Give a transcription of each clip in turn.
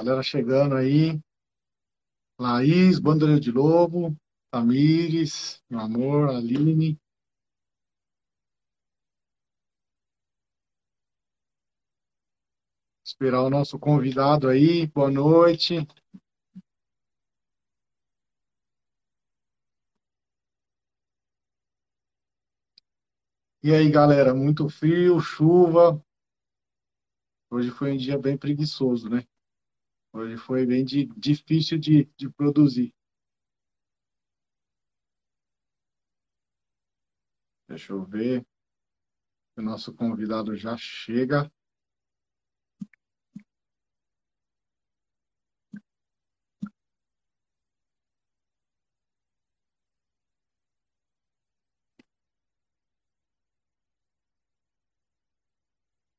galera chegando aí. Laís, Bandeira de Lobo, Tamires, meu amor, Aline. Esperar o nosso convidado aí. Boa noite. E aí, galera, muito frio, chuva. Hoje foi um dia bem preguiçoso, né? Hoje foi bem de, difícil de, de produzir. Deixa eu ver. O nosso convidado já chega.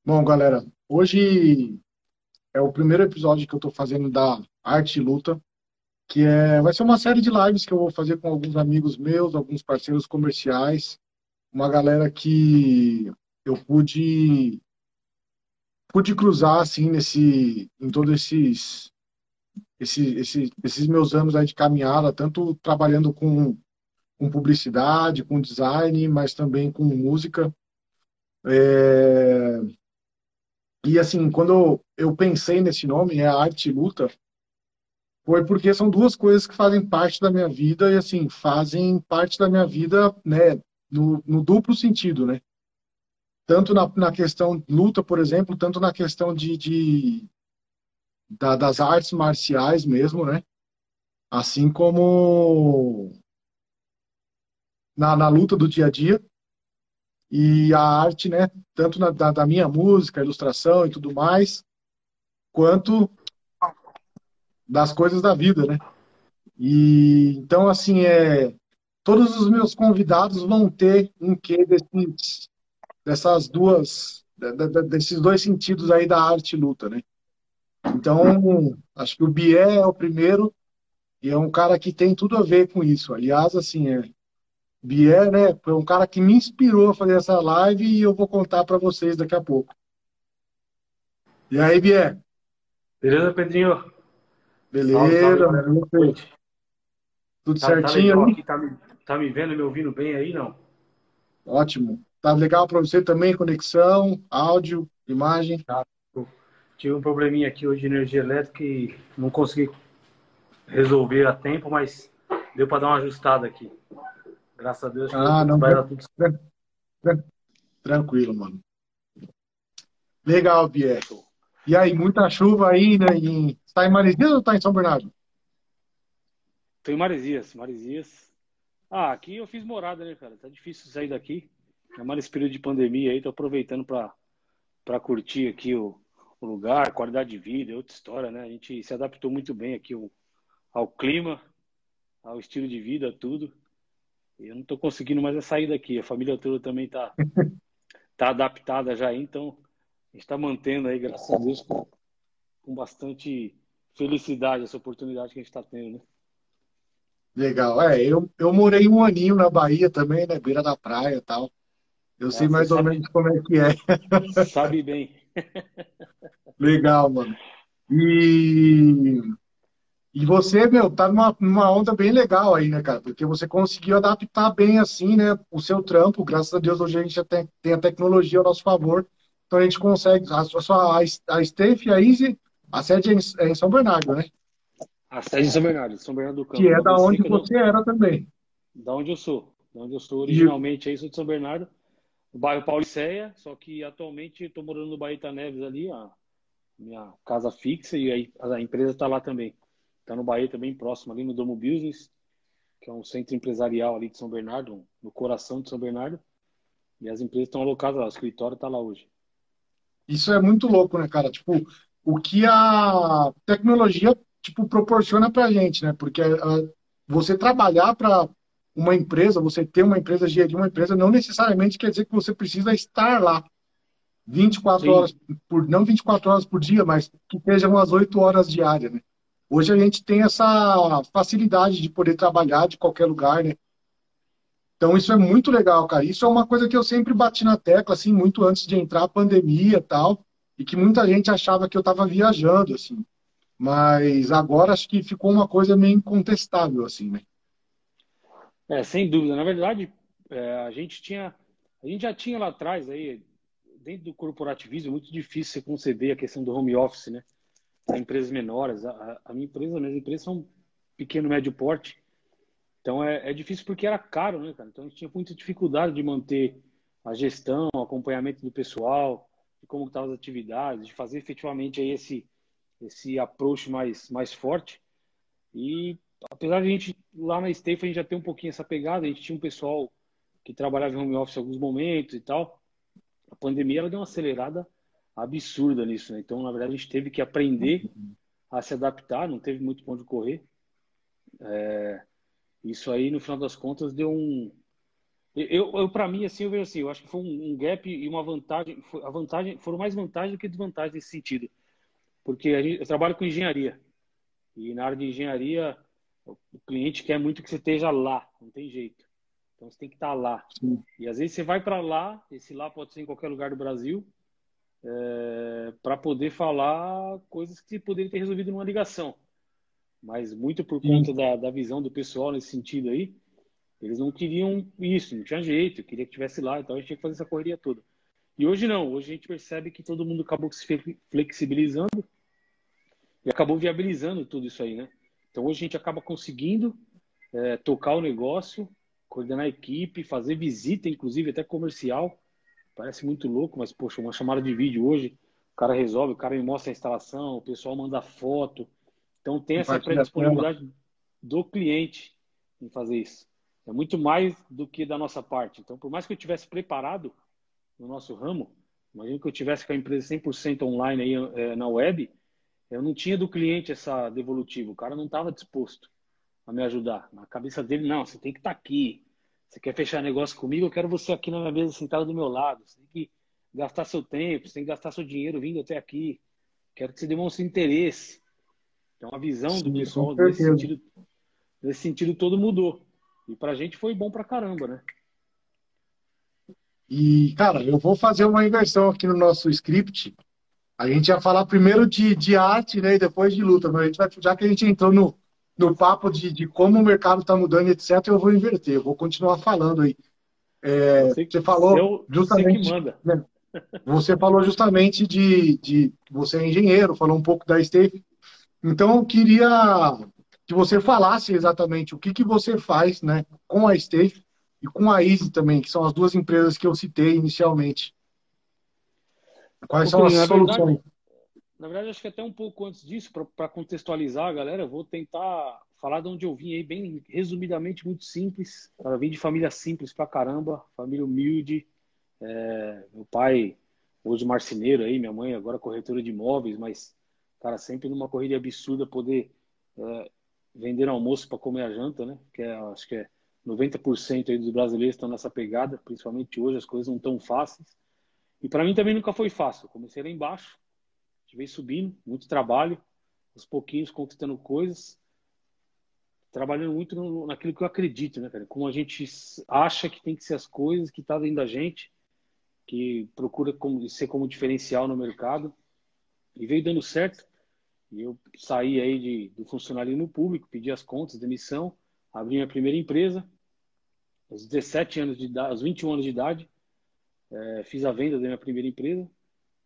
Bom, galera, hoje é o primeiro episódio que eu estou fazendo da Arte e Luta, que é, vai ser uma série de lives que eu vou fazer com alguns amigos meus, alguns parceiros comerciais, uma galera que eu pude pude cruzar assim nesse em todos esses esse, esse, esses meus anos aí de caminhada, tanto trabalhando com, com publicidade, com design, mas também com música. É, e assim, quando eu pensei nesse nome, é Arte e Luta, foi porque são duas coisas que fazem parte da minha vida e assim, fazem parte da minha vida, né, no, no duplo sentido, né? Tanto na, na questão luta, por exemplo, tanto na questão de, de da, das artes marciais mesmo, né? Assim como na, na luta do dia a dia, e a arte, né, tanto na, da, da, minha música, ilustração e tudo mais, quanto das coisas da vida, né? E então assim é todos os meus convidados vão ter um quê desses, dessas duas desses dois sentidos aí da arte e luta, né? Então, acho que o Bié é o primeiro e é um cara que tem tudo a ver com isso. Aliás, assim, é, Bier, né, foi um cara que me inspirou a fazer essa live e eu vou contar para vocês daqui a pouco. E aí, Bier? Beleza, Pedrinho? Beleza, salve, salve, Tudo tá, tá certinho? Tá, aqui, tá, me, tá me vendo, me ouvindo bem aí, não? Ótimo. Tá legal para você também, conexão, áudio, imagem? Tá. Tive um probleminha aqui hoje de energia elétrica e não consegui resolver a tempo, mas deu para dar uma ajustada aqui. Graças a Deus. Ah, não. Vai dar tudo certo. Tranquilo, mano. Legal, Bieto. E aí, muita chuva aí, né? Em... Está em Maresias ou está em São Bernardo? Estou em Maresias, Maresias. Ah, aqui eu fiz morada, né, cara? Tá difícil sair daqui. É mais nesse período de pandemia aí, tô aproveitando para curtir aqui o, o, lugar, qualidade de vida, é outra história, né? A gente se adaptou muito bem aqui ao, ao clima, ao estilo de vida, tudo. Eu não estou conseguindo mais sair daqui. A família toda também está tá adaptada já, então a gente está mantendo aí, graças a Deus, com, com bastante felicidade essa oportunidade que a gente está tendo, né? Legal. É, eu, eu morei um aninho na Bahia também, né? Beira da praia e tal. Eu é, sei mais ou menos como é que é. Sabe bem. Legal, mano. E e você, meu, tá numa, numa onda bem legal aí, né, cara? Porque você conseguiu adaptar bem, assim, né, o seu trampo. Graças a Deus, hoje a gente já tem, tem a tecnologia ao nosso favor. Então a gente consegue. A, sua, a Steph e a Easy, a sede é em, é em São Bernardo, né? A sede é em São Bernardo, São Bernardo do Campo. Que é da onde você não... era também. Da onde eu sou. Da onde eu sou originalmente, e... aí sou de São Bernardo, no bairro Pauliceia, só que atualmente estou morando no Baita Neves ali, a minha casa fixa, e aí a empresa está lá também. Está no Bahia também, próximo ali no Domo Business, que é um centro empresarial ali de São Bernardo, no coração de São Bernardo. E as empresas estão alocadas lá, o escritório está lá hoje. Isso é muito louco, né, cara? Tipo, o que a tecnologia tipo proporciona para a gente, né? Porque uh, você trabalhar para uma empresa, você ter uma empresa, gerir uma empresa, não necessariamente quer dizer que você precisa estar lá 24 Sim. horas por, não 24 horas por dia, mas que sejam umas 8 horas diárias, né? Hoje a gente tem essa facilidade de poder trabalhar de qualquer lugar, né? Então isso é muito legal, cara. Isso é uma coisa que eu sempre bati na tecla, assim, muito antes de entrar a pandemia e tal, e que muita gente achava que eu estava viajando, assim. mas agora acho que ficou uma coisa meio incontestável, assim, né? É, sem dúvida. Na verdade, é, a gente tinha, a gente já tinha lá atrás aí, dentro do corporativismo, é muito difícil você conceber a questão do home office, né? Empresas menores. A, a, minha empresa, minhas empresas são pequeno, médio porte. Então é, é difícil porque era caro, né, cara? Então a gente tinha muita dificuldade de manter a gestão, o acompanhamento do pessoal, de como estavam as atividades, de fazer efetivamente aí esse, esse approach mais, mais forte. E apesar de a gente, lá na Stafe, a gente já ter um pouquinho essa pegada, a gente tinha um pessoal que trabalhava em home office em alguns momentos e tal. A pandemia ela deu uma acelerada absurda nisso, né? Então, na verdade, a gente teve que aprender a se adaptar, não teve muito ponto de correr. É, isso aí, no final das contas, deu um. Eu, eu para mim, assim, eu vejo assim, eu acho que foi um, um gap e uma vantagem. A vantagem foram mais vantagens do que desvantagens nesse sentido, porque gente, eu trabalho com engenharia e na área de engenharia o cliente quer muito que você esteja lá, não tem jeito. Então você tem que estar lá. Sim. E às vezes você vai para lá, esse lá pode ser em qualquer lugar do Brasil, é, para poder falar coisas que você poderia ter resolvido numa ligação. Mas muito por conta da, da visão do pessoal nesse sentido aí, eles não queriam isso, não tinha jeito, queria que tivesse lá, então a gente tinha que fazer essa correria toda. E hoje não, hoje a gente percebe que todo mundo acabou se flexibilizando e acabou viabilizando tudo isso aí, né? Então hoje a gente acaba conseguindo é, tocar o negócio, coordenar a equipe, fazer visita, inclusive até comercial. Parece muito louco, mas poxa, uma chamada de vídeo hoje, o cara resolve, o cara me mostra a instalação, o pessoal manda foto. Então tem essa predisponibilidade do cliente em fazer isso. É muito mais do que da nossa parte. Então, por mais que eu tivesse preparado no nosso ramo, imagina que eu tivesse com a empresa 100% online aí é, na web, eu não tinha do cliente essa devolutiva. O cara não estava disposto a me ajudar. Na cabeça dele, não, você tem que estar tá aqui. Você quer fechar negócio comigo? Eu quero você aqui na minha mesa sentado do meu lado. Você tem que gastar seu tempo, você tem que gastar seu dinheiro vindo até aqui. Quero que você demonstre interesse. Então a visão Sim, do pessoal nesse sentido, nesse sentido todo mudou. E pra gente foi bom pra caramba, né? E, cara, eu vou fazer uma inversão aqui no nosso script. A gente ia falar primeiro de, de arte, né, e depois de luta, mas a gente vai, já que a gente entrou no, no papo de, de como o mercado está mudando, etc., eu vou inverter, eu vou continuar falando aí. É, você, você, falou eu, justamente. Você, né, você falou justamente de, de. Você é engenheiro, falou um pouco da Steve. Então, eu queria que você falasse exatamente o que, que você faz né, com a Steve e com a Easy também, que são as duas empresas que eu citei inicialmente. Quais são as soluções? Verdade, na verdade, acho que até um pouco antes disso, para contextualizar a galera, vou tentar falar de onde eu vim aí, bem resumidamente, muito simples. Eu vim de família simples pra caramba, família humilde. É, meu pai, hoje marceneiro aí, minha mãe agora corretora de imóveis, mas, cara, sempre numa corrida absurda poder é, vender almoço para comer a janta, né? Que é, acho que é 90% aí dos brasileiros estão nessa pegada, principalmente hoje, as coisas não tão fáceis. E para mim também nunca foi fácil. comecei lá embaixo, veio subindo, muito trabalho, aos pouquinhos conquistando coisas, trabalhando muito no, naquilo que eu acredito, né, cara? Como a gente acha que tem que ser as coisas, que tá dentro da gente, que procura como, ser como diferencial no mercado. E veio dando certo. E eu saí aí de, do funcionalismo público, pedi as contas, demissão, abri minha primeira empresa, aos 17 anos de idade, aos 21 anos de idade, é, fiz a venda da minha primeira empresa.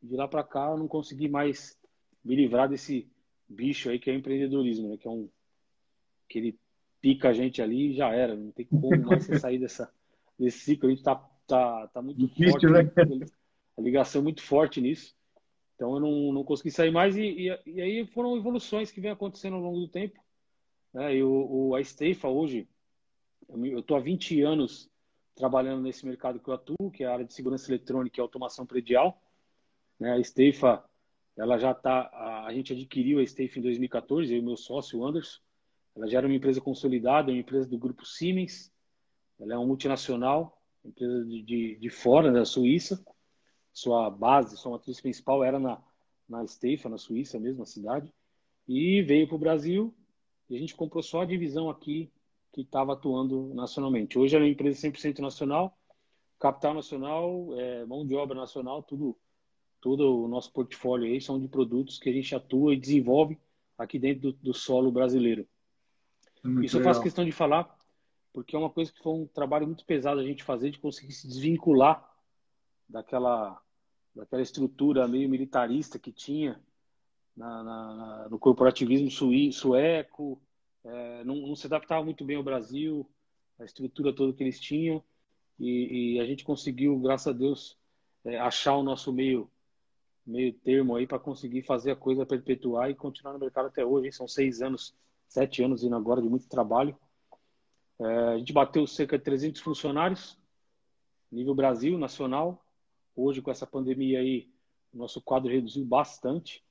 De lá para cá, eu não consegui mais me livrar desse bicho aí que é o empreendedorismo, né? Que é um que ele pica a gente ali e já era. Não tem como mais você sair dessa, desse ciclo. A gente tá, tá, tá muito Difícil, forte. Né? A ligação é muito forte nisso. Então eu não, não consegui sair mais. E, e, e aí foram evoluções que vem acontecendo ao longo do tempo. Né? E o, o, a Steifa hoje, eu estou há 20 anos trabalhando nesse mercado que eu atuo, que é a área de segurança eletrônica e automação predial. Né? A Steifa, ela já está, a, gente adquiriu a Steifa em 2014, eu e meu sócio, o Anderson. Ela já era uma empresa consolidada, uma empresa do grupo Siemens. Ela é uma multinacional, empresa de, de, de fora, da Suíça. Sua base, sua matriz principal era na, na Steifa, na Suíça mesmo, na cidade. E veio para o Brasil e a gente comprou só a divisão aqui que estava atuando nacionalmente. Hoje é uma empresa 100% nacional, capital nacional, é, mão de obra nacional, tudo, todo o nosso portfólio aí são de produtos que a gente atua e desenvolve aqui dentro do, do solo brasileiro. Muito Isso legal. eu faço questão de falar porque é uma coisa que foi um trabalho muito pesado a gente fazer de conseguir se desvincular daquela daquela estrutura meio militarista que tinha na, na, no corporativismo sueco, é, não, não, se adaptava muito bem ao Brasil, a estrutura toda que eles tinham, e, e a gente conseguiu, graças a Deus, é, achar o nosso meio meio termo aí para conseguir fazer a coisa perpetuar e continuar no mercado até hoje. São seis anos, sete anos indo agora de muito trabalho. É, a gente bateu cerca de 300 funcionários, nível Brasil, nacional. Hoje, com essa pandemia aí, nosso quadro reduziu bastante.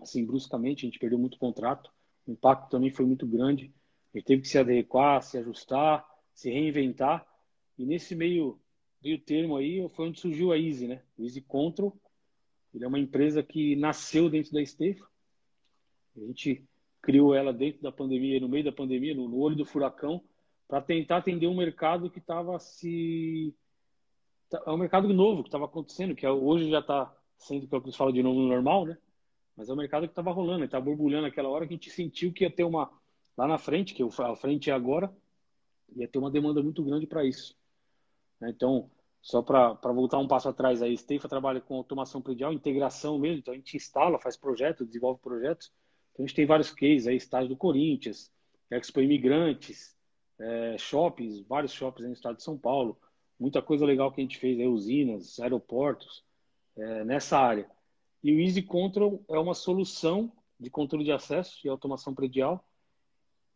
Assim, bruscamente, a gente perdeu muito contrato. O impacto também foi muito grande. A gente teve que se adequar, se ajustar, se reinventar. E nesse meio, meio termo aí, foi onde surgiu a Easy, né? O Easy Control. Ele é uma empresa que nasceu dentro da Estefa. A gente criou ela dentro da pandemia, no meio da pandemia, no, olho do furacão, para tentar atender um mercado que estava se. Tá, é um mercado novo que estava acontecendo, que é, hoje já está sendo, que é o que eles falam de novo, no normal, né? Mas é um mercado que estava rolando, estava borbulhando aquela hora que a gente sentiu que ia ter uma. Lá na frente, que a frente é agora, ia ter uma demanda muito grande para isso. Né? Então, só para voltar um passo atrás, a Estefa trabalha com automação predial, integração mesmo, então a gente instala, faz projetos, desenvolve projetos. Então a gente tem vários cases aí, estágio do Corinthians, Expo Imigrantes, é, shoppings, vários shoppings no estado de São Paulo, muita coisa legal que a gente fez, aí, usinas, aeroportos, é, nessa área. E o Easy Control é uma solução de controle de acesso e automação predial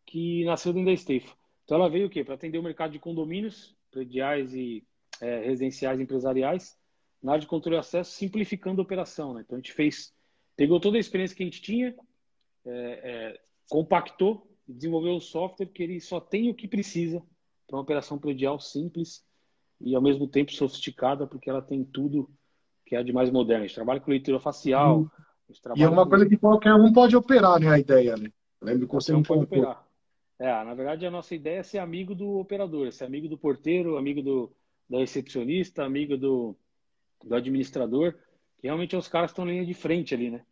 que nasceu dentro da Estefa. Então ela veio o quê? Para atender o mercado de condomínios, prediais e é, residenciais empresariais, na área de controle de acesso, simplificando a operação. Né? Então a gente fez, pegou toda a experiência que a gente tinha, é, é, compactou desenvolver um software que ele só tem o que precisa para uma operação predial simples e ao mesmo tempo sofisticada, porque ela tem tudo que é de mais moderno. A gente trabalha com leitura facial. Hum. E é uma com... coisa que qualquer um pode operar, né? A ideia, né? Lembro que você não pode operar. É, na verdade, a nossa ideia é ser amigo do operador, ser amigo do porteiro, amigo do, da recepcionista, amigo do, do administrador, que realmente é os caras que estão na linha de frente ali, né?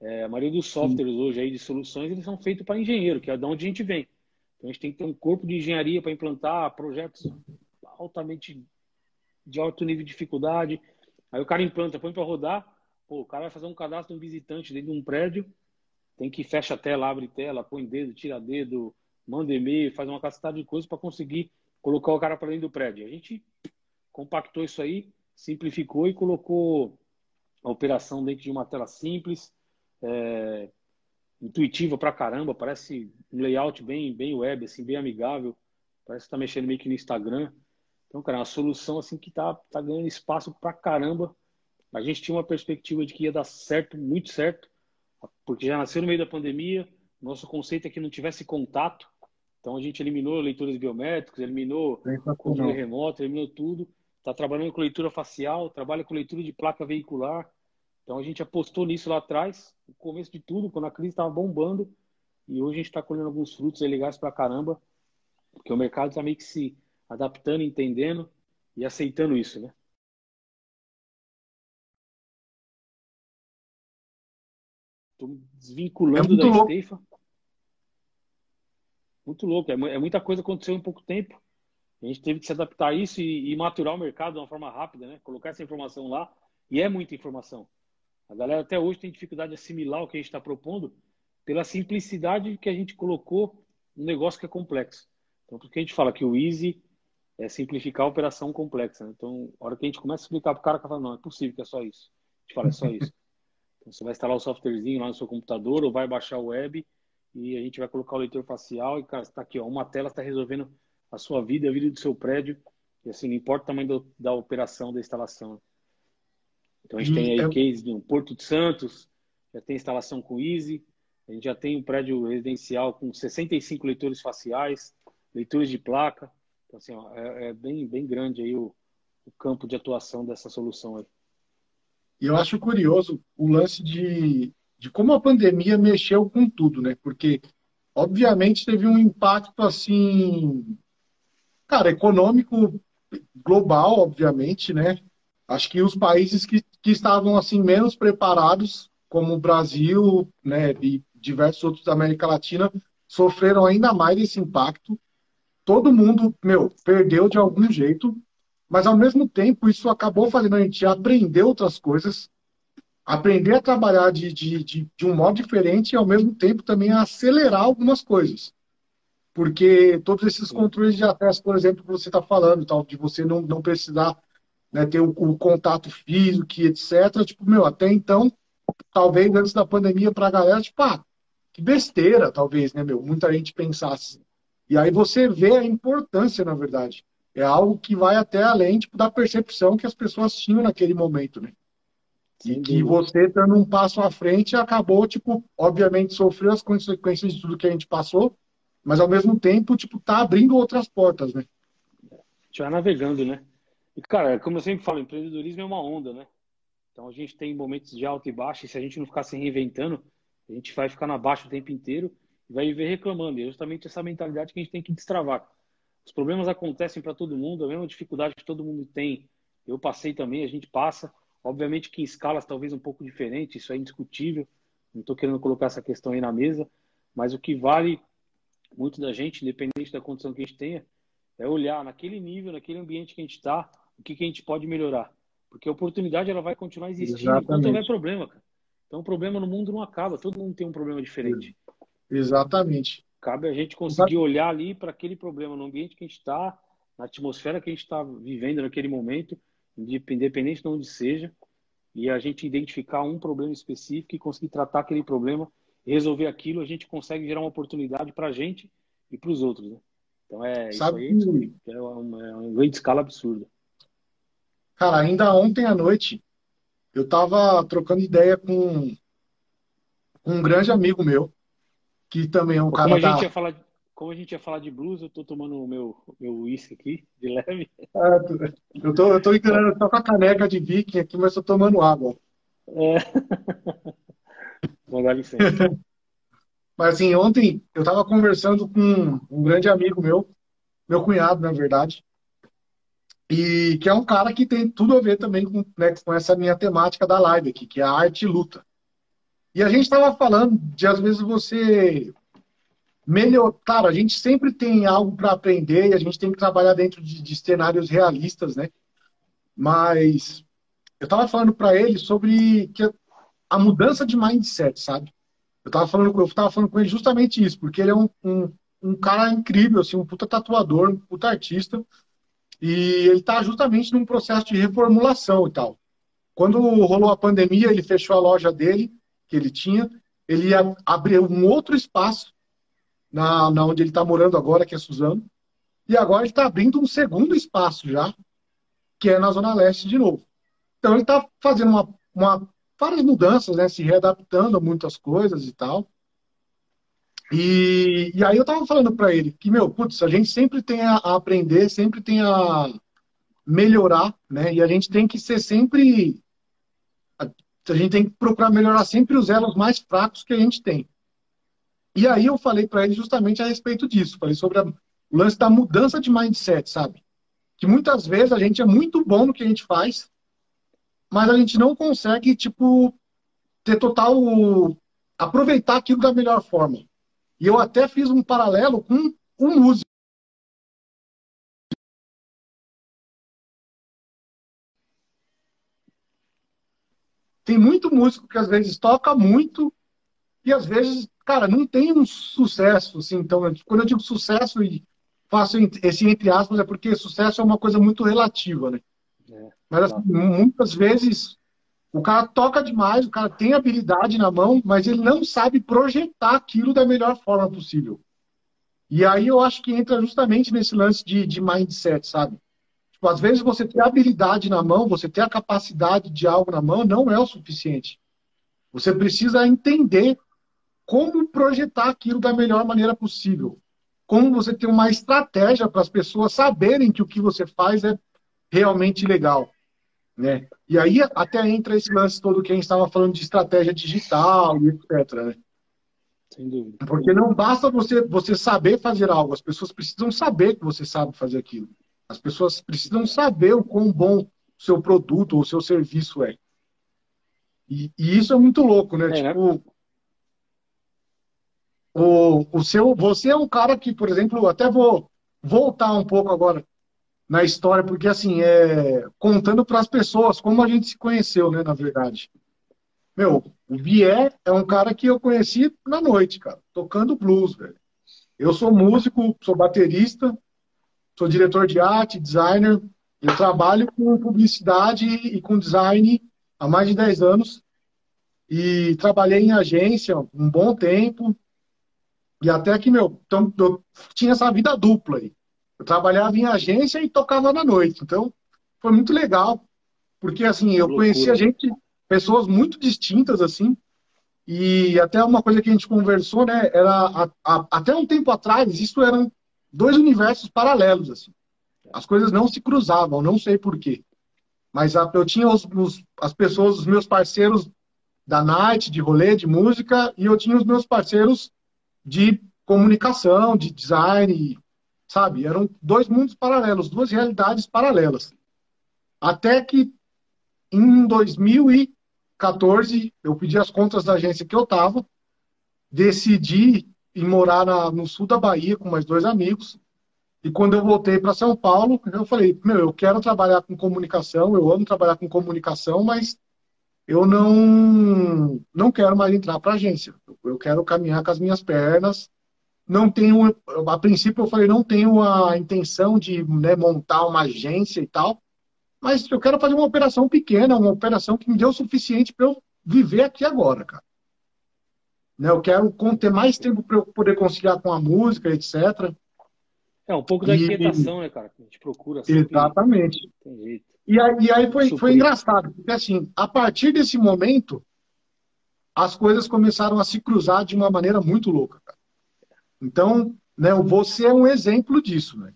É, a maioria dos softwares Sim. hoje aí de soluções, eles são feitos para engenheiro, que é de onde a gente vem. Então a gente tem que ter um corpo de engenharia para implantar projetos altamente de alto nível de dificuldade. Aí o cara implanta, põe para rodar, pô, o cara vai fazer um cadastro de um visitante dentro de um prédio, tem que fecha a tela, abre tela, põe dedo, tira dedo, manda e-mail, faz uma cacetada de coisas para conseguir colocar o cara para dentro do prédio. A gente compactou isso aí, simplificou e colocou a operação dentro de uma tela simples, é, intuitiva pra caramba, parece um layout bem, bem web, assim, bem amigável, parece que tá mexendo meio que no Instagram. Então, cara, é uma solução assim que tá, tá ganhando espaço pra caramba. A gente tinha uma perspectiva de que ia dar certo, muito certo, porque já nasceu no meio da pandemia, nosso conceito é que não tivesse contato, então a gente eliminou leitores biométricos, eliminou controle remoto, eliminou tudo. Está trabalhando com leitura facial, trabalha com leitura de placa veicular. Então a gente apostou nisso lá atrás, no começo de tudo, quando a crise estava bombando, e hoje a gente está colhendo alguns frutos legais para caramba, porque o mercado está meio que se adaptando, entendendo e aceitando isso, né? Estou desvinculando é da louco. Estefa. Muito louco, é, é, muita coisa aconteceu em pouco tempo. A gente teve que se adaptar a isso e, e maturar o mercado de uma forma rápida, né? Colocar essa informação lá, e é muita informação. A galera até hoje tem dificuldade de assimilar o que a gente está propondo pela simplicidade que a gente colocou um negócio que é complexo. Então, porque a gente fala que o easy é simplificar a operação complexa. Né? Então, a hora que a gente começa a explicar para o cara, que fala, não, é possível que é só isso. A gente fala, é só isso. Então, você vai instalar o softwarezinho lá no seu computador ou vai baixar o web e a gente vai colocar o leitor facial e, cara, está aqui, ó, uma tela está resolvendo a sua vida, a vida do seu prédio. E assim, não importa o tamanho do, da operação, da instalação. Então a gente tem aí é... case no Porto de Santos, já tem instalação com Easy, a gente já tem um prédio residencial com 65 leitores faciais, leitores de placa. Então, assim, ó, é, é, bem, bem grande aí o, o campo de atuação dessa solução aí. E eu acho curioso o lance de, de como a pandemia mexeu com tudo, né? Porque, obviamente, teve um impacto, assim, cara, econômico global, obviamente, né? Acho que os países que, que estavam assim menos preparados, como o Brasil, né, e diversos outros da América Latina sofreram ainda mais esse impacto. Todo mundo, meu, perdeu de algum jeito, mas ao mesmo tempo isso acabou fazendo a gente aprender outras coisas, aprender a trabalhar de, de, de, de um modo diferente e ao mesmo tempo também acelerar algumas coisas. Porque todos esses controles de acesso, por exemplo, que você está falando, tal, de você não, não precisar né, ter o, o, contato físico, etc. Tipo, meu, até então, talvez antes da pandemia, para a galera, tipo, ah, que besteira, talvez, né, meu? Muita gente pensasse. E aí você vê a importância, na verdade. É algo que vai até além tipo, da percepção que as pessoas tinham naquele momento, né? E que você, dando um passo à frente, acabou, tipo, obviamente sofreu as consequências de tudo que a gente passou, mas ao mesmo tempo, tipo, tá abrindo outras portas, né? Já navegando, né? E, cara, como eu sempre falo, empreendedorismo é uma onda, né? Então a gente tem momentos de alta e baixa, e se a gente não ficar se reinventando, a gente vai ficar na baixa o tempo inteiro e vai viver reclamando. E é justamente essa mentalidade que a gente tem que destravar. Os problemas acontecem para todo mundo, a mesma dificuldade que todo mundo tem, eu passei também, a gente passa. Obviamente que em escalas talvez um pouco diferentes, isso é indiscutível. Não estou querendo colocar essa questão aí na mesa, mas o que vale muito da gente, independente da condição que a gente tenha, é olhar naquele nível, naquele ambiente que a gente está, o que, que a gente pode melhorar. Porque a oportunidade ela vai continuar existindo Exatamente. enquanto houver problema, cara. Então o problema no mundo não acaba, todo mundo tem um problema diferente. Exatamente. Cabe a gente conseguir olhar ali para aquele problema no ambiente que a gente está, na atmosfera que a gente está vivendo naquele momento, independente de onde seja, e a gente identificar um problema específico e conseguir tratar aquele problema, resolver aquilo, a gente consegue gerar uma oportunidade para a gente e para os outros. Né? Então é Sabe isso aí é uma, é uma grande escala absurda. Cara, ainda ontem à noite eu tava trocando ideia com um grande amigo meu, que também é um como cara a gente da... ia falar Como a gente ia falar de blues, eu tô tomando o meu meu uísque aqui, de leve. É, eu tô, eu tô encarando, eu tô com a caneca de viking aqui, mas tô tomando água. É. Vou dar licença. Mas assim, ontem eu estava conversando com um grande amigo meu, meu cunhado, na verdade, e que é um cara que tem tudo a ver também com, né, com essa minha temática da live aqui, que é a arte e luta. E a gente estava falando de às vezes você melhor, claro, a gente sempre tem algo para aprender e a gente tem que trabalhar dentro de, de cenários realistas, né? Mas eu estava falando para ele sobre que a mudança de mindset, sabe? Eu estava falando, eu tava falando com ele justamente isso, porque ele é um, um, um cara incrível, assim, um puta tatuador, um puta artista, e ele está justamente num processo de reformulação e tal. Quando rolou a pandemia, ele fechou a loja dele, que ele tinha, ele ia abrir um outro espaço na, na onde ele está morando agora, que é Suzano, e agora ele está abrindo um segundo espaço já, que é na Zona Leste de novo. Então ele está fazendo uma, uma, várias mudanças, né, se readaptando a muitas coisas e tal. E, e aí eu tava falando para ele que, meu, putz, a gente sempre tem a, aprender, sempre tem a melhorar, né? E a gente tem que ser sempre. A, a gente tem que procurar melhorar sempre os elos mais fracos que a gente tem. E aí eu falei para ele justamente a respeito disso. Falei sobre a, o lance da mudança de mindset, sabe? Que muitas vezes a gente é muito bom no que a gente faz, mas a gente não consegue, tipo, ter total. aproveitar aquilo da melhor forma. E eu até fiz um paralelo com um músico. Tem muito músico que às vezes toca muito e às vezes, cara, não tem um sucesso, assim. Então, quando eu digo sucesso e faço esse entre aspas, é porque sucesso é uma coisa muito relativa, né? É, Mas assim, muitas vezes o cara toca demais, o cara tem habilidade na mão, mas ele não sabe projetar aquilo da melhor forma possível. E aí eu acho que entra justamente nesse lance de, de mindset, sabe? Tipo, às vezes você ter habilidade na mão, você ter a capacidade de algo na mão, não é o suficiente. Você precisa entender como projetar aquilo da melhor maneira possível. Como você ter uma estratégia para as pessoas saberem que o que você faz é realmente legal. Né? E aí até entra esse lance todo que a gente estava falando de estratégia digital e etc. Né? Sem dúvida. Porque não basta você, você saber fazer algo, as pessoas precisam saber que você sabe fazer aquilo. As pessoas precisam saber o quão bom o seu produto ou o seu serviço é. E, e isso é muito louco, né? É, né? tipo, né? o, o seu, você é um cara que, por exemplo, até vou voltar um pouco agora na história, porque assim, é, contando para as pessoas como a gente se conheceu, né, na verdade. Meu, o Bié é um cara que eu conheci na noite, cara, tocando blues, velho. Eu sou músico, sou baterista, sou diretor de arte, designer. Eu trabalho com publicidade e com design há mais de 10 anos. E trabalhei em agência um bom tempo. E até que, meu, então, eu tinha essa vida dupla aí. Eu trabalhava em agência e tocava na noite. Então, foi muito legal. Porque, assim, eu conhecia gente, pessoas muito distintas, assim. E até uma coisa que a gente conversou, né? Era a, a, até um tempo atrás, isso eram dois universos paralelos, assim. As coisas não se cruzavam, não sei porquê. Mas a, eu tinha os, os, as pessoas, os meus parceiros da night, de rolê, de música, e eu tinha os meus parceiros de comunicação, de design, sabe? Eram dois mundos paralelos, duas realidades paralelas. Até que em 2014, eu pedi as contas da agência que eu estava, decidi ir morar na, no sul da Bahia com mais dois amigos. E quando eu voltei para São Paulo, eu falei: Meu, eu quero trabalhar com comunicação, eu amo trabalhar com comunicação, mas eu não, não quero mais entrar para agência. Eu quero caminhar com as minhas pernas. Não tenho, a princípio eu falei, não tenho a intenção de né, montar uma agência e tal, mas eu quero fazer uma operação pequena, uma operação que me dê o suficiente para eu viver aqui agora, cara. Né, eu quero ter mais tempo para eu poder conciliar com a música, etc. É um pouco da inquietação, né, cara? A gente procura sempre. Exatamente. E aí, e aí foi, foi engraçado, porque assim, a partir desse momento, as coisas começaram a se cruzar de uma maneira muito louca. Cara. Então, né, você é um exemplo disso, né?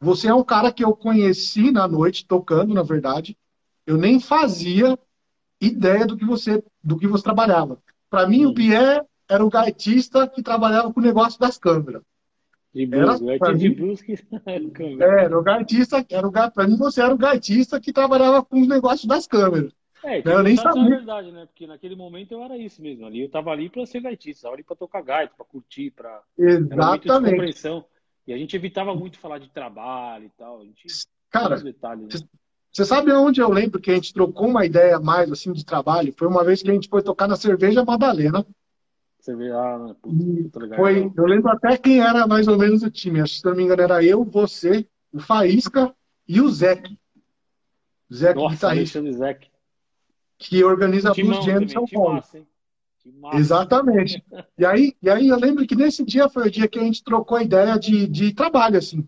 Você é um cara que eu conheci na noite, tocando, na verdade. Eu nem fazia ideia do que você, do que você trabalhava. Para mim, o Pierre era o gaitista que trabalhava com o negócio das câmeras. De blues, era, blues que é, era o gaitista, era o para mim você era o gaitista que trabalhava com os negócios das câmeras. É, eu nem sabia. É verdade, né? Porque naquele momento eu era isso mesmo. Ali eu tava ali para ser gaitista, tava ali para tocar gaita, para curtir, para Exatamente. E a gente evitava muito falar de trabalho e tal. A gente Cara, detalhes, né? você sabe onde eu lembro que a gente trocou uma ideia mais assim de trabalho? Foi uma vez que a gente foi tocar na cerveja Madalena. Vê, ah, puta, foi, eu lembro até quem era mais ou menos o time. Acho que, se não me engano, era eu, você, o Faísca e o Zeke. Zeke, Nossa, guitarrista. Zeke. Que organiza a Blues Jam em São Paulo. Massa, Exatamente. E aí, e aí eu lembro que nesse dia foi o dia que a gente trocou a ideia de, de trabalho, assim.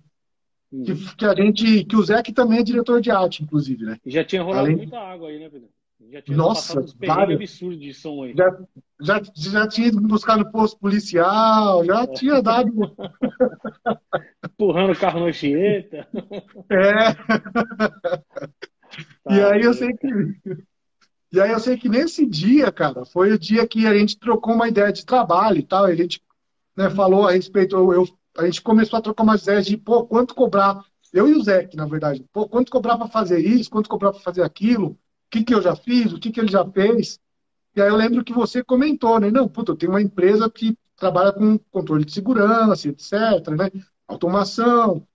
Hum. Que, que, a gente, que o Zeke também é diretor de arte, inclusive, né? E já tinha rolado Além... muita água aí, né, Pedro? Já tinha Nossa, vários. absurdo de som aí. Já, já, já tinha ido buscar no posto policial, já é. tinha dado. Empurrando o carro no Chieta. É. Tá, e aí eu sei que. E aí eu sei que nesse dia, cara, foi o dia que a gente trocou uma ideia de trabalho e tal. A gente né, falou a respeito. Eu, a gente começou a trocar umas ideias de, pô, quanto cobrar. Eu e o Zé, na verdade. Pô, quanto cobrar para fazer isso, quanto cobrar para fazer aquilo o que, que eu já fiz, o que, que ele já fez. E aí eu lembro que você comentou, né? Não, puta, eu tenho uma empresa que trabalha com controle de segurança, etc., né? Automação.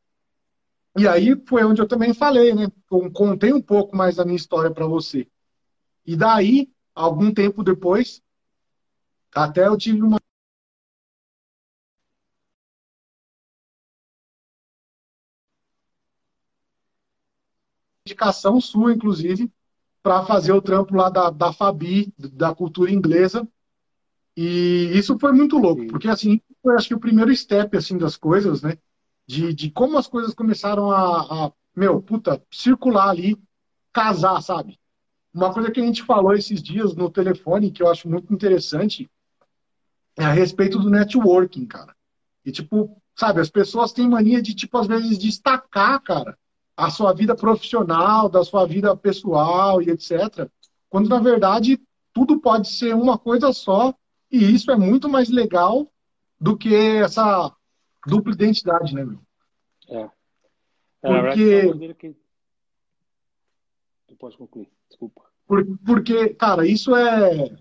E aí foi onde eu também falei, né? Contei um pouco mais da minha história para você. E daí, algum tempo depois, até eu tive uma indicação sua, inclusive, para fazer o trampo lá da, da Fabi, da cultura inglesa. E isso foi muito louco, Sim. porque assim, foi acho que o primeiro step assim das coisas, né? De, de como as coisas começaram a, a, meu, puta, circular ali, casar, sabe? Uma coisa que a gente falou esses dias no telefone, que eu acho muito interessante, é a respeito do networking, cara. E tipo, sabe, as pessoas têm mania de, tipo, às vezes destacar, cara, a sua vida profissional, da sua vida pessoal e etc. Quando na verdade tudo pode ser uma coisa só e isso é muito mais legal do que essa dupla identidade, né, meu? É. é porque... Tu pode concluir, desculpa. Por, porque, cara, isso é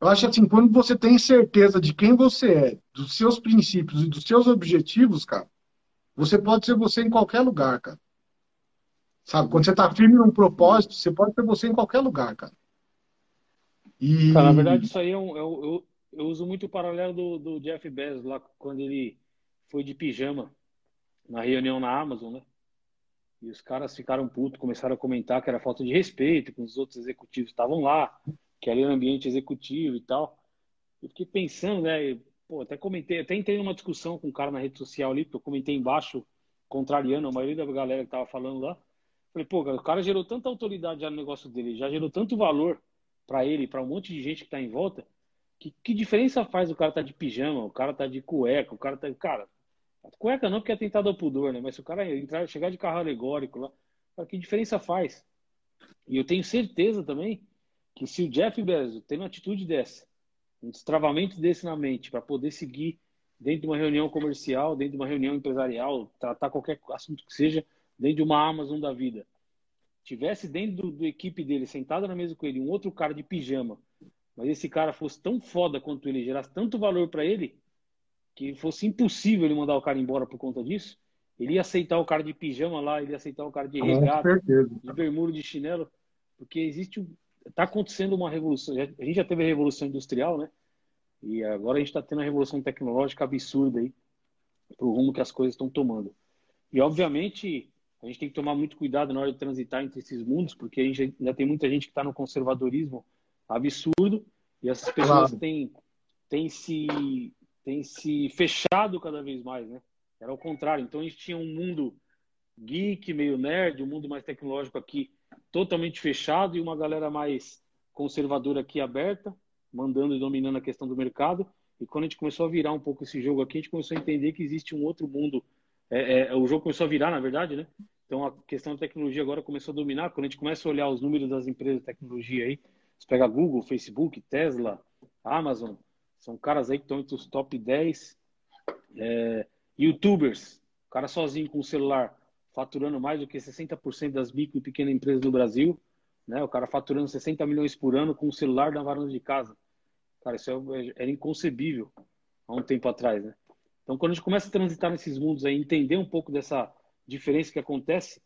Eu acho assim, quando você tem certeza de quem você é, dos seus princípios e dos seus objetivos, cara, você pode ser você em qualquer lugar, cara. Sabe? Quando você tá firme num propósito, você pode ser você em qualquer lugar, cara. E... Cara, na verdade, isso aí é um, eu, eu, eu uso muito o paralelo do, do Jeff Bezos lá, quando ele foi de pijama na reunião na Amazon, né? E os caras ficaram putos, começaram a comentar que era falta de respeito com os outros executivos que estavam lá, que ali era ambiente executivo e tal. Eu fiquei pensando, né? Pô, até comentei, até entrei numa discussão com um cara na rede social ali, porque eu comentei embaixo, contrariando a maioria da galera que tava falando lá. Falei, pô, o cara gerou tanta autoridade já no negócio dele, já gerou tanto valor para ele, para um monte de gente que tá em volta, que, que diferença faz o cara tá de pijama, o cara tá de cueca, o cara tá. Cara, Cueca não, porque é tentado ao pudor, né? Mas se o cara entrar, chegar de carro alegórico lá, que diferença faz? E eu tenho certeza também que se o Jeff Bezos tem uma atitude dessa, um destravamento desse na mente, para poder seguir dentro de uma reunião comercial, dentro de uma reunião empresarial, tratar qualquer assunto que seja, dentro de uma Amazon da vida, tivesse dentro do equipe dele, sentado na mesa com ele, um outro cara de pijama, mas esse cara fosse tão foda quanto ele, gerasse tanto valor para ele, que fosse impossível ele mandar o cara embora por conta disso, ele ia aceitar o cara de pijama lá, ele ia aceitar o cara de regata, de bermuda, de chinelo, porque existe, está acontecendo uma revolução. A gente já teve a revolução industrial, né? E agora a gente está tendo a revolução tecnológica absurda aí, para o rumo que as coisas estão tomando. E obviamente a gente tem que tomar muito cuidado na hora de transitar entre esses mundos, porque a gente ainda tem muita gente que está no conservadorismo absurdo e essas pessoas claro. têm, têm se tem se fechado cada vez mais, né? Era o contrário. Então a gente tinha um mundo geek, meio nerd, um mundo mais tecnológico aqui totalmente fechado e uma galera mais conservadora aqui aberta, mandando e dominando a questão do mercado. E quando a gente começou a virar um pouco esse jogo aqui, a gente começou a entender que existe um outro mundo. É, é, o jogo começou a virar, na verdade, né? Então a questão da tecnologia agora começou a dominar. Quando a gente começa a olhar os números das empresas de tecnologia aí, você pega Google, Facebook, Tesla, Amazon, são caras aí que estão entre os top 10 é, youtubers. O cara sozinho com o celular faturando mais do que 60% das micro e pequenas empresas do Brasil. Né? O cara faturando 60 milhões por ano com o celular na varanda de casa. Cara, isso é, era inconcebível há um tempo atrás, né? Então, quando a gente começa a transitar nesses mundos aí, entender um pouco dessa diferença que acontece,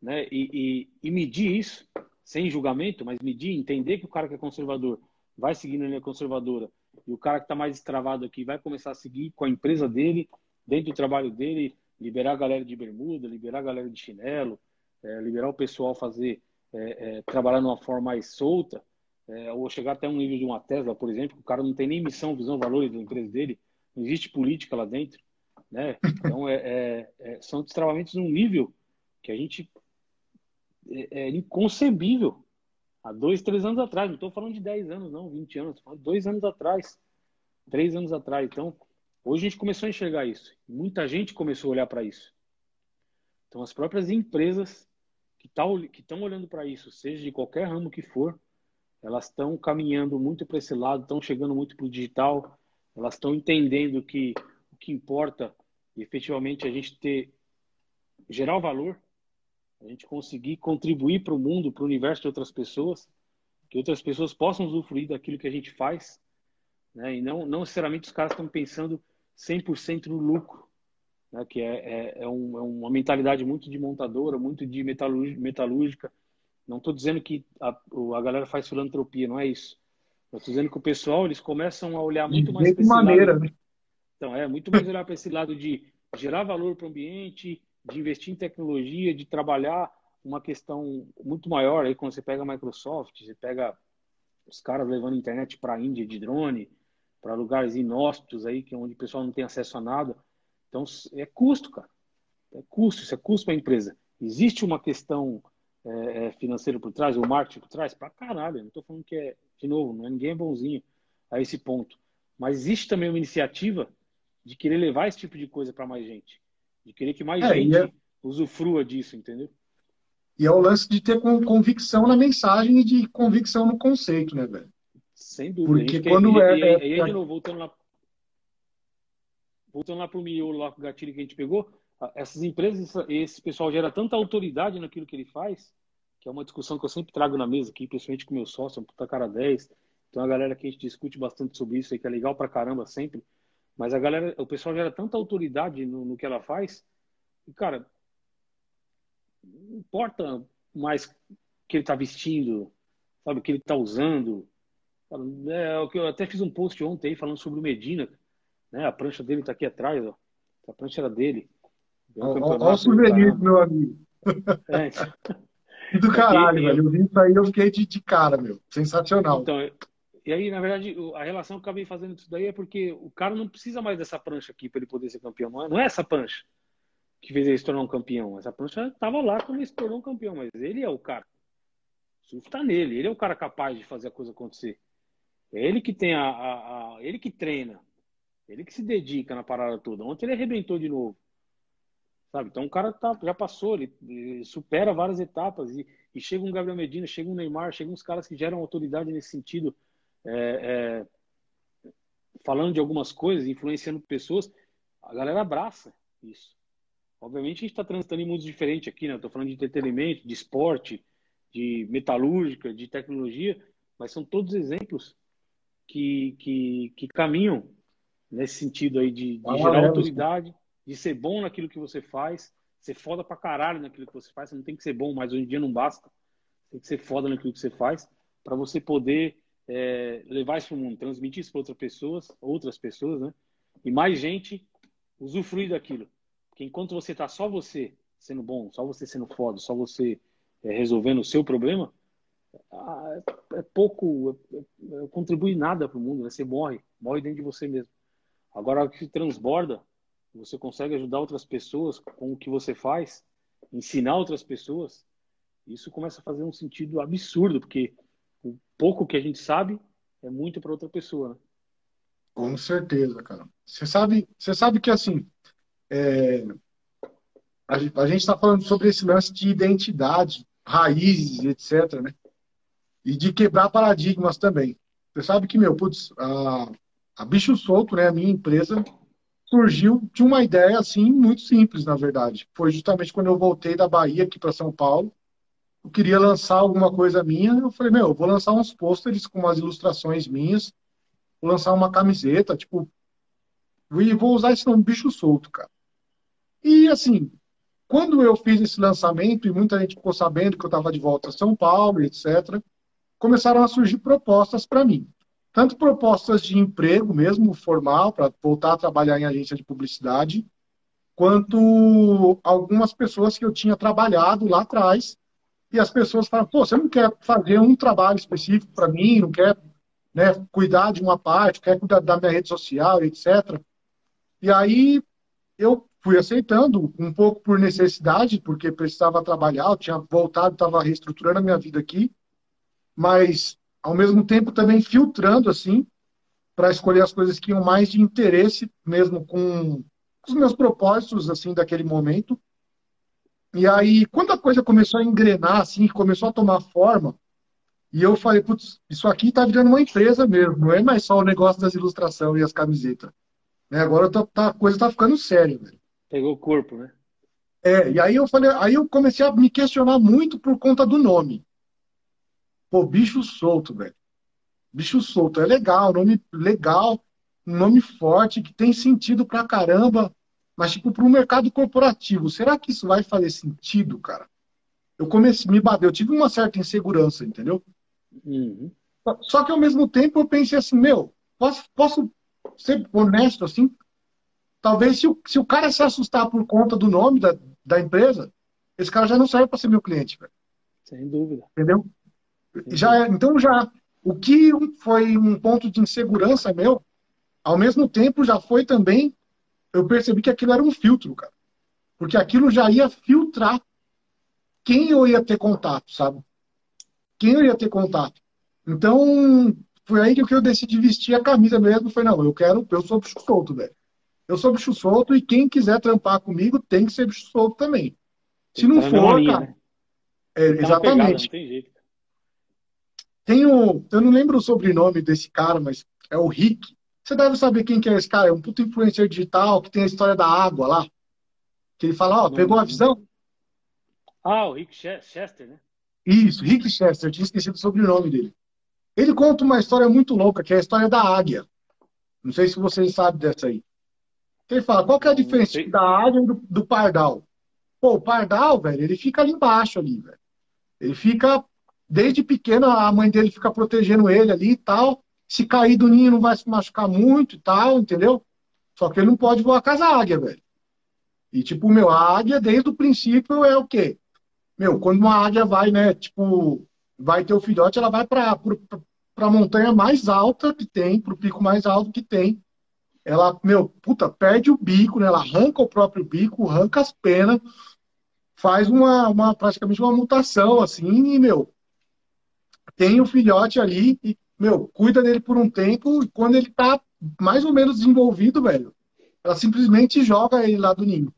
né? E, e, e medir isso, sem julgamento, mas medir, entender que o cara que é conservador vai seguir na linha conservadora e o cara que está mais travado aqui vai começar a seguir com a empresa dele, dentro do trabalho dele, liberar a galera de bermuda, liberar a galera de chinelo, é, liberar o pessoal fazer é, é, trabalhar de uma forma mais solta, é, ou chegar até um nível de uma Tesla, por exemplo, que o cara não tem nem missão, visão, valores da empresa dele, não existe política lá dentro, né? Então é, é são destravamentos num nível que a gente é, inconcebível há dois, três anos atrás. Não estou falando de 10 anos, não, 20 anos. Estou falando de dois anos atrás, três anos atrás. Então, hoje a gente começou a enxergar isso. Muita gente começou a olhar para isso. Então, as próprias empresas que tá estão olhando para isso, seja de qualquer ramo que for, elas estão caminhando muito para esse lado, estão chegando muito para o digital, elas estão entendendo que o que importa efetivamente é a gente ter gerar valor a gente conseguir contribuir para o mundo, para o universo de outras pessoas, que outras pessoas possam usufruir daquilo que a gente faz, né? E não, não necessariamente os caras estão pensando 100% no lucro, né? Que é, é, é, um, é, uma mentalidade muito de montadora, muito de metalúrgica. Não estou dizendo que a, a galera faz filantropia, não é isso. Estou dizendo que o pessoal eles começam a olhar muito mais para esse maneira, lado. Né? Então é muito mais olhar para esse lado de gerar valor para o ambiente, de investir em tecnologia, de trabalhar uma questão muito maior. Aí quando você pega a Microsoft, você pega os caras levando internet para a Índia de drone, para lugares inóspitos aí, que é onde o pessoal não tem acesso a nada. Então é custo, cara. É custo, isso é custo para a empresa. Existe uma questão é, é, financeira por trás, o marketing por trás? Pra caralho. não estou falando que é, de novo, não é ninguém é bonzinho a esse ponto. Mas existe também uma iniciativa de querer levar esse tipo de coisa para mais gente. De querer que mais é, gente é... usufrua disso, entendeu? E é o lance de ter convicção na mensagem e de convicção no conceito, né, velho? Sem dúvida. Porque quando quer, é. E, é, aí, de novo, voltando lá. Voltando lá pro miolo, lá com o gatilho que a gente pegou, essas empresas, esse pessoal gera tanta autoridade naquilo que ele faz, que é uma discussão que eu sempre trago na mesa aqui, principalmente com meu sócio, um puta cara 10. Tem uma galera que a gente discute bastante sobre isso aí, que é legal pra caramba sempre. Mas a galera, o pessoal gera tanta autoridade no, no que ela faz. E, cara, não importa mais o que ele tá vestindo, sabe, o que ele tá usando. É, que eu até fiz um post ontem aí falando sobre o Medina. Né? A prancha dele tá aqui atrás, ó. A prancha era dele. Olha o souvenir meu amigo. É. do caralho, velho. Eu vi isso aí eu fiquei de, de cara, meu. Sensacional. Então, e aí, na verdade, a relação que eu acabei fazendo isso daí é porque o cara não precisa mais dessa prancha aqui para ele poder ser campeão. Não é, não é essa prancha que fez ele se tornar um campeão. Essa prancha estava lá quando ele se tornou um campeão, mas ele é o cara. O surf está nele. Ele é o cara capaz de fazer a coisa acontecer. É ele que tem a, a, a, ele que treina. Ele que se dedica na parada toda. Ontem ele arrebentou de novo. Sabe? Então o cara tá, já passou, ele, ele supera várias etapas. E, e, chega um Gabriel Medina, chega um Neymar, chega uns caras que geram autoridade nesse sentido. É, é, falando de algumas coisas, influenciando pessoas, a galera abraça isso. Obviamente a gente está transitando em mundos diferentes aqui, né? Estou falando de entretenimento, de esporte, de metalúrgica, de tecnologia, mas são todos exemplos que, que, que caminham nesse sentido aí de, de gerar autoridade, de ser bom naquilo que você faz, ser foda pra caralho naquilo que você faz. Você não tem que ser bom, mas hoje em dia não basta. Tem que ser foda naquilo que você faz para você poder é, levar isso para o mundo, transmitir isso para outras pessoas, outras pessoas, né? E mais gente usufruir daquilo. Porque enquanto você tá só você sendo bom, só você sendo foda, só você é, resolvendo o seu problema, é, é pouco, é, é, contribui nada para o mundo, né? Você morre, morre dentro de você mesmo. Agora que transborda, você consegue ajudar outras pessoas com o que você faz, ensinar outras pessoas, isso começa a fazer um sentido absurdo, porque o pouco que a gente sabe é muito para outra pessoa. Né? Com certeza, cara. Você sabe, você sabe que assim, é, a gente está falando sobre esse lance de identidade, raízes, etc, né? E de quebrar paradigmas também. Você sabe que, meu, putz, a, a Bicho Solto, né, a minha empresa, surgiu de uma ideia, assim, muito simples, na verdade. Foi justamente quando eu voltei da Bahia aqui para São Paulo, eu queria lançar alguma coisa minha, eu falei, meu, eu vou lançar uns pôsteres com umas ilustrações minhas, vou lançar uma camiseta, tipo, e vou usar esse nome Bicho Solto, cara. E, assim, quando eu fiz esse lançamento, e muita gente ficou sabendo que eu estava de volta a São Paulo, etc., começaram a surgir propostas para mim. Tanto propostas de emprego mesmo, formal, para voltar a trabalhar em agência de publicidade, quanto algumas pessoas que eu tinha trabalhado lá atrás e as pessoas falam, pô, você não quer fazer um trabalho específico para mim, não quer né, cuidar de uma parte, quer cuidar da minha rede social, etc. E aí eu fui aceitando, um pouco por necessidade, porque precisava trabalhar, eu tinha voltado, estava reestruturando a minha vida aqui, mas ao mesmo tempo também filtrando assim, para escolher as coisas que iam mais de interesse mesmo com os meus propósitos assim daquele momento e aí, quando a coisa começou a engrenar, assim, começou a tomar forma, e eu falei, putz, isso aqui tá virando uma empresa mesmo, não é mais só o negócio das ilustrações e as camisetas. Né? Agora tá, tá, a coisa tá ficando séria, velho. Pegou o corpo, né? É, e aí eu falei, aí eu comecei a me questionar muito por conta do nome. Pô, bicho solto, velho. Bicho solto, é legal, nome legal, um nome forte, que tem sentido pra caramba. Mas, tipo, para o mercado corporativo, será que isso vai fazer sentido, cara? Eu comecei, me bateu, eu tive uma certa insegurança, entendeu? Uhum. Só que ao mesmo tempo eu pensei assim, meu, posso, posso ser honesto assim? Talvez se o, se o cara se assustar por conta do nome da, da empresa, esse cara já não serve para ser meu cliente, velho. Sem dúvida. Entendeu? Já, é, então já o que foi um ponto de insegurança meu, ao mesmo tempo já foi também eu percebi que aquilo era um filtro, cara. Porque aquilo já ia filtrar quem eu ia ter contato, sabe? Quem eu ia ter contato. Então, foi aí que eu decidi vestir a camisa mesmo. Foi, não, eu quero, eu sou bicho solto, velho. Eu sou bicho solto e quem quiser trampar comigo tem que ser bicho solto também. Se não tá for, linha, cara. Né? É, exatamente. Pegada, tem, jeito. tem o, eu não lembro o sobrenome desse cara, mas é o Rick. Você deve saber quem que é esse cara, é um puto influencer digital que tem a história da água lá. Que ele fala, ó, pegou a visão? Ah, o Rick Chester, né? Isso, Rick Chester, eu tinha esquecido o sobrenome dele. Ele conta uma história muito louca, que é a história da águia. Não sei se vocês sabem dessa aí. Ele fala, qual que é a diferença da águia e do, do pardal? Pô, o pardal, velho, ele fica ali embaixo ali, velho. Ele fica, desde pequeno, a mãe dele fica protegendo ele ali e tal. Se cair do ninho não vai se machucar muito e tal, entendeu? Só que ele não pode voar com as águias, velho. E, tipo, meu, a águia, desde o princípio, é o quê? Meu, quando uma águia vai, né, tipo, vai ter o filhote, ela vai para a montanha mais alta que tem, para o pico mais alto que tem. Ela, meu, puta, perde o bico, né? Ela arranca o próprio bico, arranca as penas, faz uma, uma praticamente uma mutação, assim, e, meu, tem o filhote ali e, meu, cuida dele por um tempo e quando ele tá mais ou menos desenvolvido, velho, ela simplesmente joga ele lá do ninho.